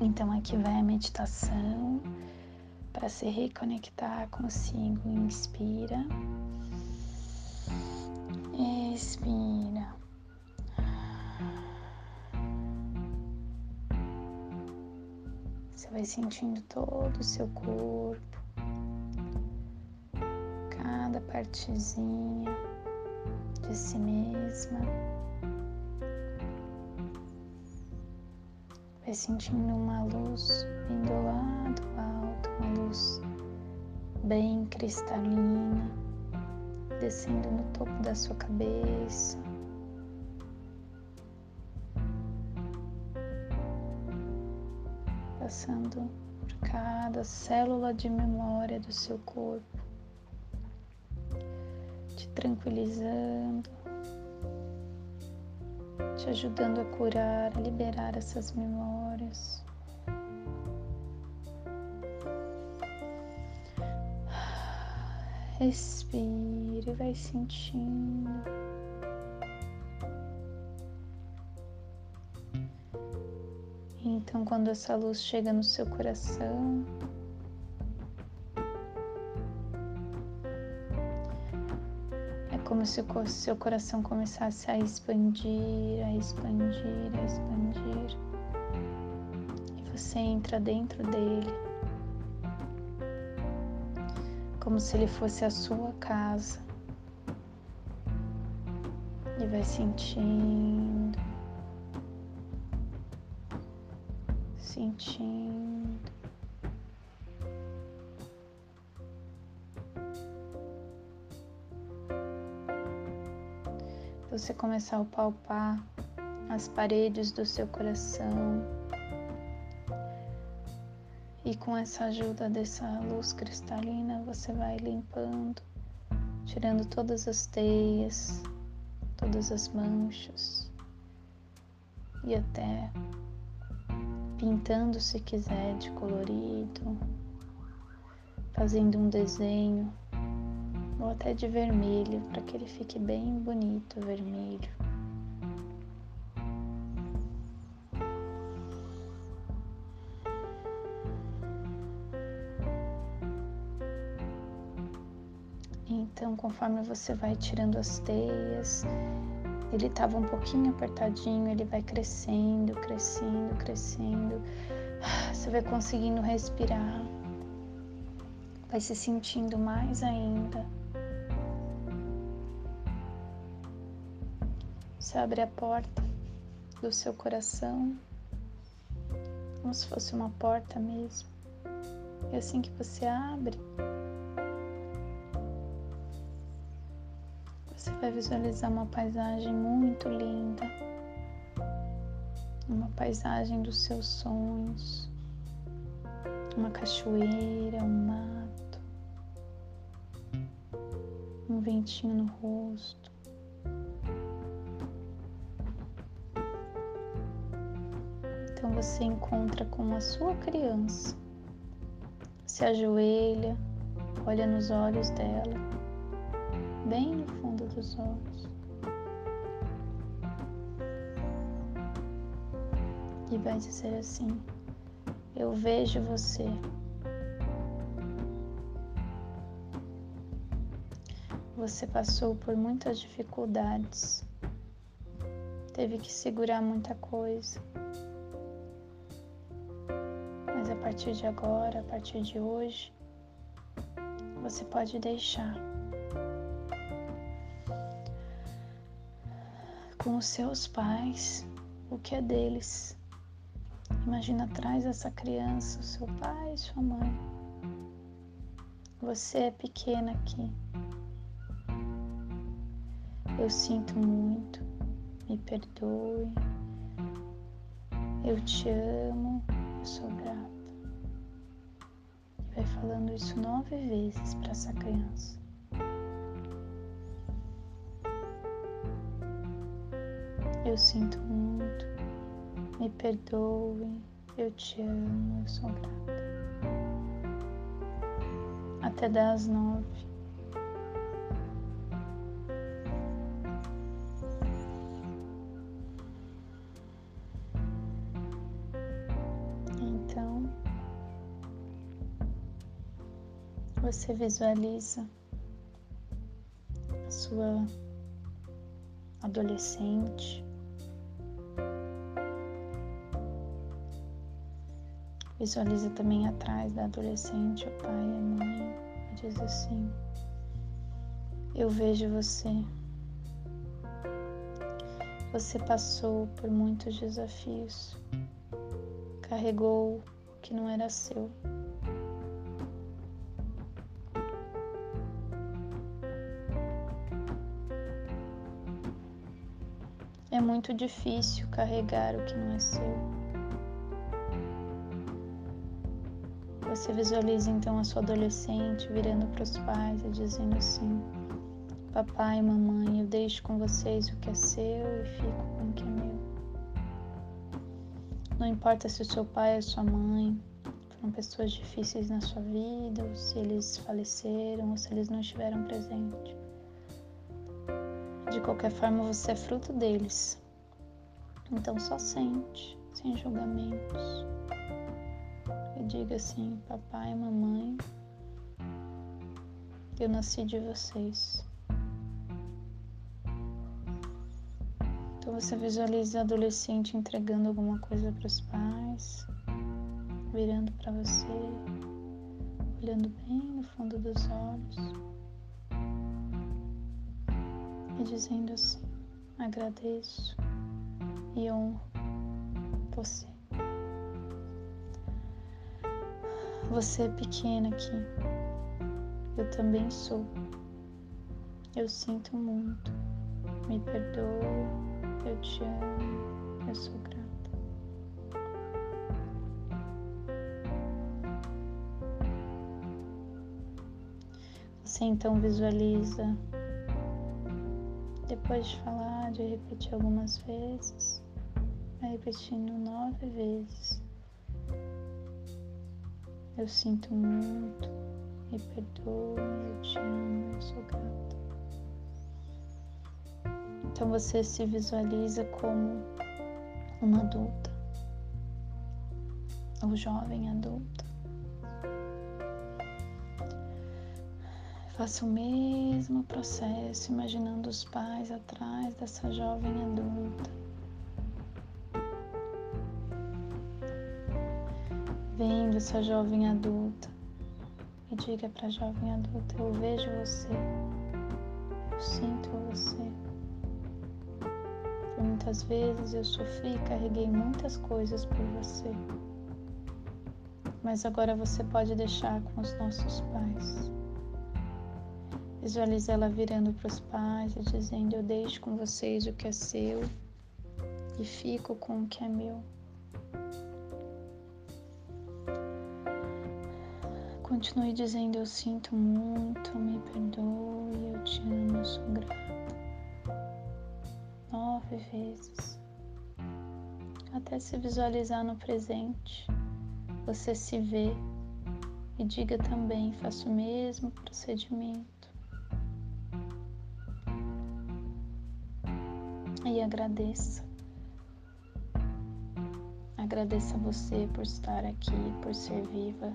Então aqui vai a meditação para se reconectar consigo. Inspira. Expira. Você vai sentindo todo o seu corpo, cada partezinha de si mesma. Vai sentindo uma luz vindo lá do alto, uma luz bem cristalina, descendo no topo da sua cabeça. Passando por cada célula de memória do seu corpo, te tranquilizando, te ajudando a curar, a liberar essas memórias. Respire, vai sentindo. Então, quando essa luz chega no seu coração, se o seu coração começasse a expandir, a expandir, a expandir. E você entra dentro dele, como se ele fosse a sua casa. E vai sentindo, sentindo. Você começar a palpar as paredes do seu coração. E com essa ajuda dessa luz cristalina, você vai limpando, tirando todas as teias, todas as manchas e até pintando se quiser de colorido, fazendo um desenho ou até de vermelho, para que ele fique bem bonito vermelho. Então, conforme você vai tirando as teias, ele estava um pouquinho apertadinho, ele vai crescendo, crescendo, crescendo. Você vai conseguindo respirar, vai se sentindo mais ainda. Você abre a porta do seu coração, como se fosse uma porta mesmo. E assim que você abre, você vai visualizar uma paisagem muito linda, uma paisagem dos seus sonhos, uma cachoeira, um mato, um ventinho no rosto. Você encontra com a sua criança, se ajoelha, olha nos olhos dela, bem no fundo dos olhos. E vai dizer assim: Eu vejo você. Você passou por muitas dificuldades, teve que segurar muita coisa partir de agora, a partir de hoje, você pode deixar com os seus pais o que é deles. Imagina atrás essa criança, o seu pai sua mãe. Você é pequena aqui. Eu sinto muito, me perdoe. Eu te amo, eu sou falando isso nove vezes para essa criança. Eu sinto muito, me perdoe, eu te amo, eu sou grata. Até das nove. Você visualiza a sua adolescente. Visualiza também atrás da adolescente o pai e a mãe. Diz assim: Eu vejo você. Você passou por muitos desafios, carregou o que não era seu. É muito difícil carregar o que não é seu. Você visualiza então a sua adolescente virando para os pais e dizendo assim: Papai mamãe, eu deixo com vocês o que é seu e fico com o que é meu. Não importa se o seu pai ou sua mãe foram pessoas difíceis na sua vida, ou se eles faleceram, ou se eles não estiveram presentes. De qualquer forma, você é fruto deles. Então só sente, sem julgamentos. E diga assim: Papai, mamãe, eu nasci de vocês. Então você visualiza a adolescente entregando alguma coisa para os pais, virando para você, olhando bem no fundo dos olhos e dizendo assim: agradeço e honro você. Você é pequena aqui, eu também sou. Eu sinto muito, me perdoa, eu te amo, eu sou grata. Você então visualiza depois de falar, de repetir algumas vezes, vai repetindo nove vezes. Eu sinto muito, me perdoe, eu te amo, eu sou grata. Então você se visualiza como uma adulta, ou jovem adulta. Faça o mesmo processo, imaginando os pais atrás dessa jovem adulta. Vendo essa jovem adulta e diga para a jovem adulta: Eu vejo você, eu sinto você. Por muitas vezes eu sofri e carreguei muitas coisas por você. Mas agora você pode deixar com os nossos pais. Visualize ela virando para os pais e dizendo: Eu deixo com vocês o que é seu e fico com o que é meu. Continue dizendo: Eu sinto muito, me perdoe, eu te amo, eu sou grata. Nove vezes. Até se visualizar no presente, você se vê e diga também: Faço o mesmo procedimento. E agradeça. Agradeça você por estar aqui, por ser viva.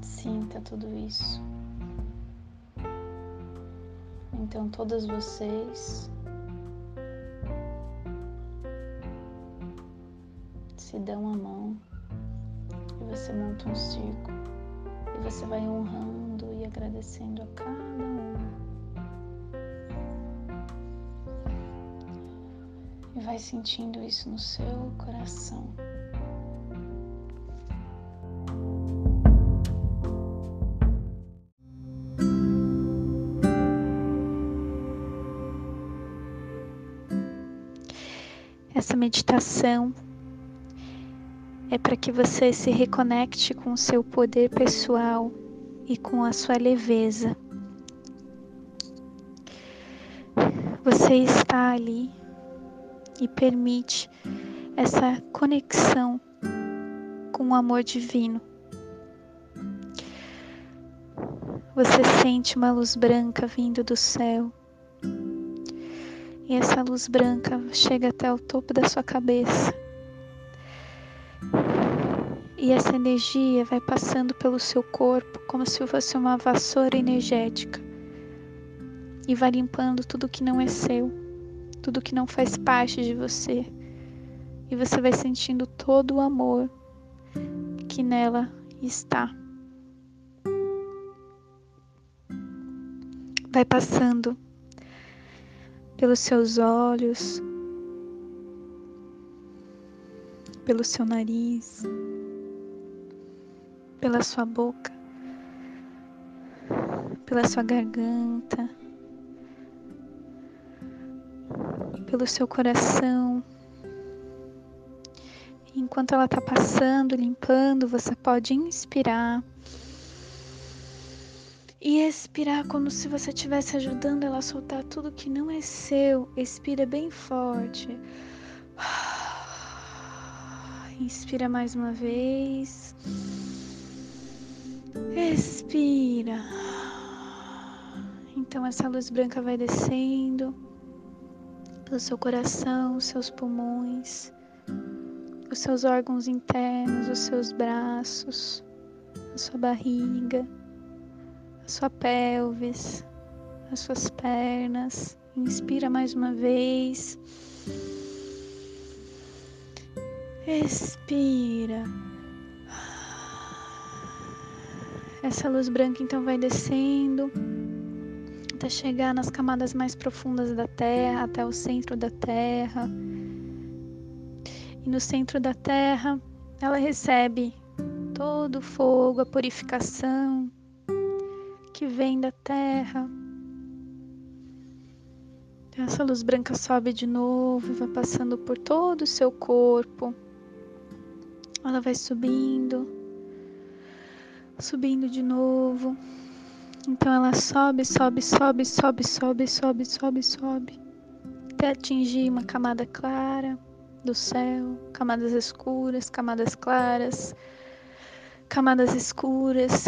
Sinta tudo isso. Então, todas vocês se dão a mão e você monta um círculo e você vai honrando e agradecendo a cada vai sentindo isso no seu coração. Essa meditação é para que você se reconecte com o seu poder pessoal e com a sua leveza. Você está ali e permite essa conexão com o amor divino. Você sente uma luz branca vindo do céu. E essa luz branca chega até o topo da sua cabeça. E essa energia vai passando pelo seu corpo como se fosse uma vassoura energética. E vai limpando tudo que não é seu, tudo que não faz parte de você. E você vai sentindo todo o amor que nela está. Vai passando pelos seus olhos, pelo seu nariz, pela sua boca, pela sua garganta, pelo seu coração. Enquanto ela está passando, limpando, você pode inspirar e expirar como se você estivesse ajudando ela a soltar tudo que não é seu. Expira bem forte. Inspira mais uma vez. Expira. Então essa luz branca vai descendo pelo seu coração, seus pulmões, os seus órgãos internos, os seus braços, a sua barriga, a sua pelvis, as suas pernas. Inspira mais uma vez. Expira. Essa luz branca então vai descendo até chegar nas camadas mais profundas da Terra, até o centro da Terra. E no centro da Terra, ela recebe todo o fogo, a purificação que vem da Terra. Essa luz branca sobe de novo e vai passando por todo o seu corpo. Ela vai subindo subindo de novo. Então ela sobe, sobe, sobe, sobe, sobe, sobe, sobe, sobe, até atingir uma camada clara do céu, camadas escuras, camadas claras, camadas escuras.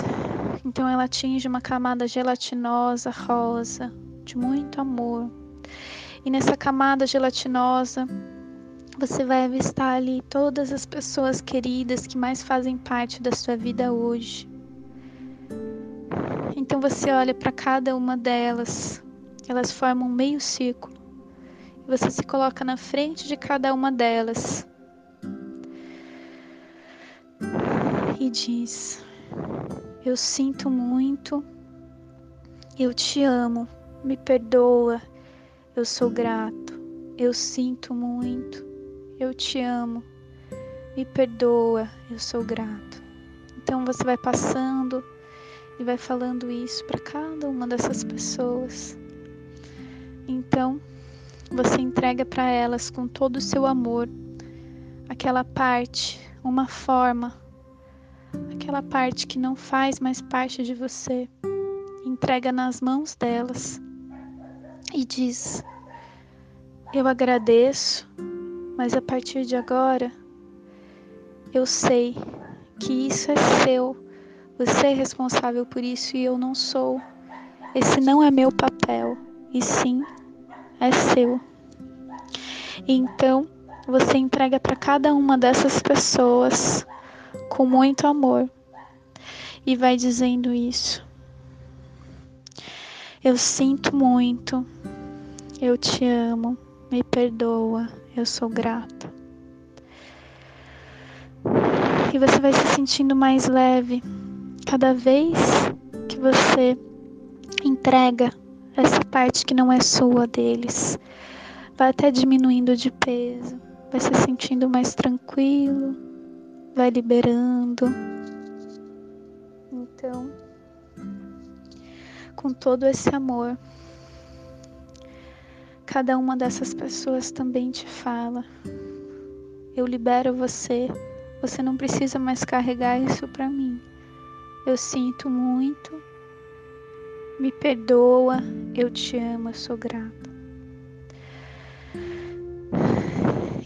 Então ela atinge uma camada gelatinosa, rosa, de muito amor. E nessa camada gelatinosa, você vai avistar ali todas as pessoas queridas que mais fazem parte da sua vida hoje. Então você olha para cada uma delas, elas formam um meio círculo. E você se coloca na frente de cada uma delas. E diz: Eu sinto muito, eu te amo, me perdoa, eu sou grato, eu sinto muito, eu te amo, me perdoa, eu sou grato. Então você vai passando e vai falando isso para cada uma dessas pessoas. Então, você entrega para elas com todo o seu amor aquela parte, uma forma, aquela parte que não faz mais parte de você. Entrega nas mãos delas e diz: Eu agradeço, mas a partir de agora eu sei que isso é seu você é responsável por isso e eu não sou. Esse não é meu papel, e sim é seu. Então, você entrega para cada uma dessas pessoas com muito amor e vai dizendo isso. Eu sinto muito, eu te amo, me perdoa, eu sou grata. E você vai se sentindo mais leve Cada vez que você entrega essa parte que não é sua deles, vai até diminuindo de peso, vai se sentindo mais tranquilo, vai liberando. Então, com todo esse amor, cada uma dessas pessoas também te fala: Eu libero você, você não precisa mais carregar isso para mim. Eu sinto muito. Me perdoa. Eu te amo. Eu sou grata.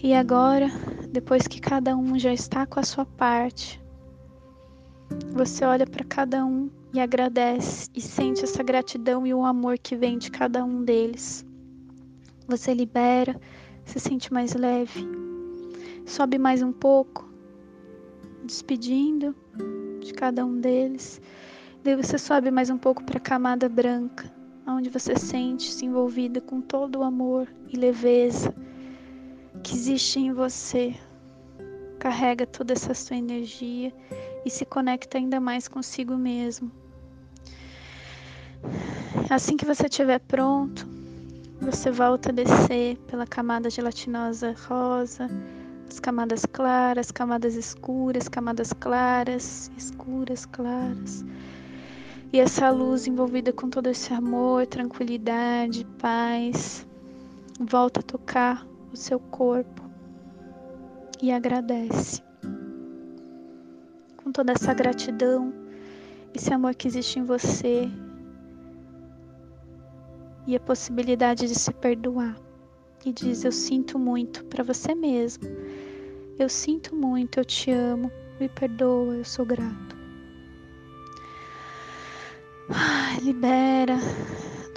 E agora, depois que cada um já está com a sua parte, você olha para cada um e agradece e sente essa gratidão e o amor que vem de cada um deles. Você libera, se sente mais leve, sobe mais um pouco, despedindo de cada um deles. Daí você sobe mais um pouco para a camada branca, onde você sente-se envolvida com todo o amor e leveza que existe em você. Carrega toda essa sua energia e se conecta ainda mais consigo mesmo. Assim que você estiver pronto, você volta a descer pela camada gelatinosa rosa, as camadas claras, camadas escuras, camadas claras, escuras, claras. E essa luz envolvida com todo esse amor, tranquilidade, paz, volta a tocar o seu corpo e agradece. Com toda essa gratidão, esse amor que existe em você e a possibilidade de se perdoar. E diz: Eu sinto muito para você mesmo. Eu sinto muito, eu te amo. Me perdoa, eu sou grato. Libera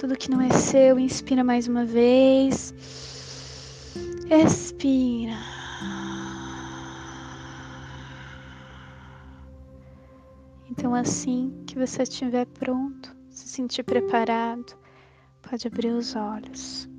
tudo que não é seu. Inspira mais uma vez. Expira. Então, assim que você estiver pronto, se sentir preparado, pode abrir os olhos.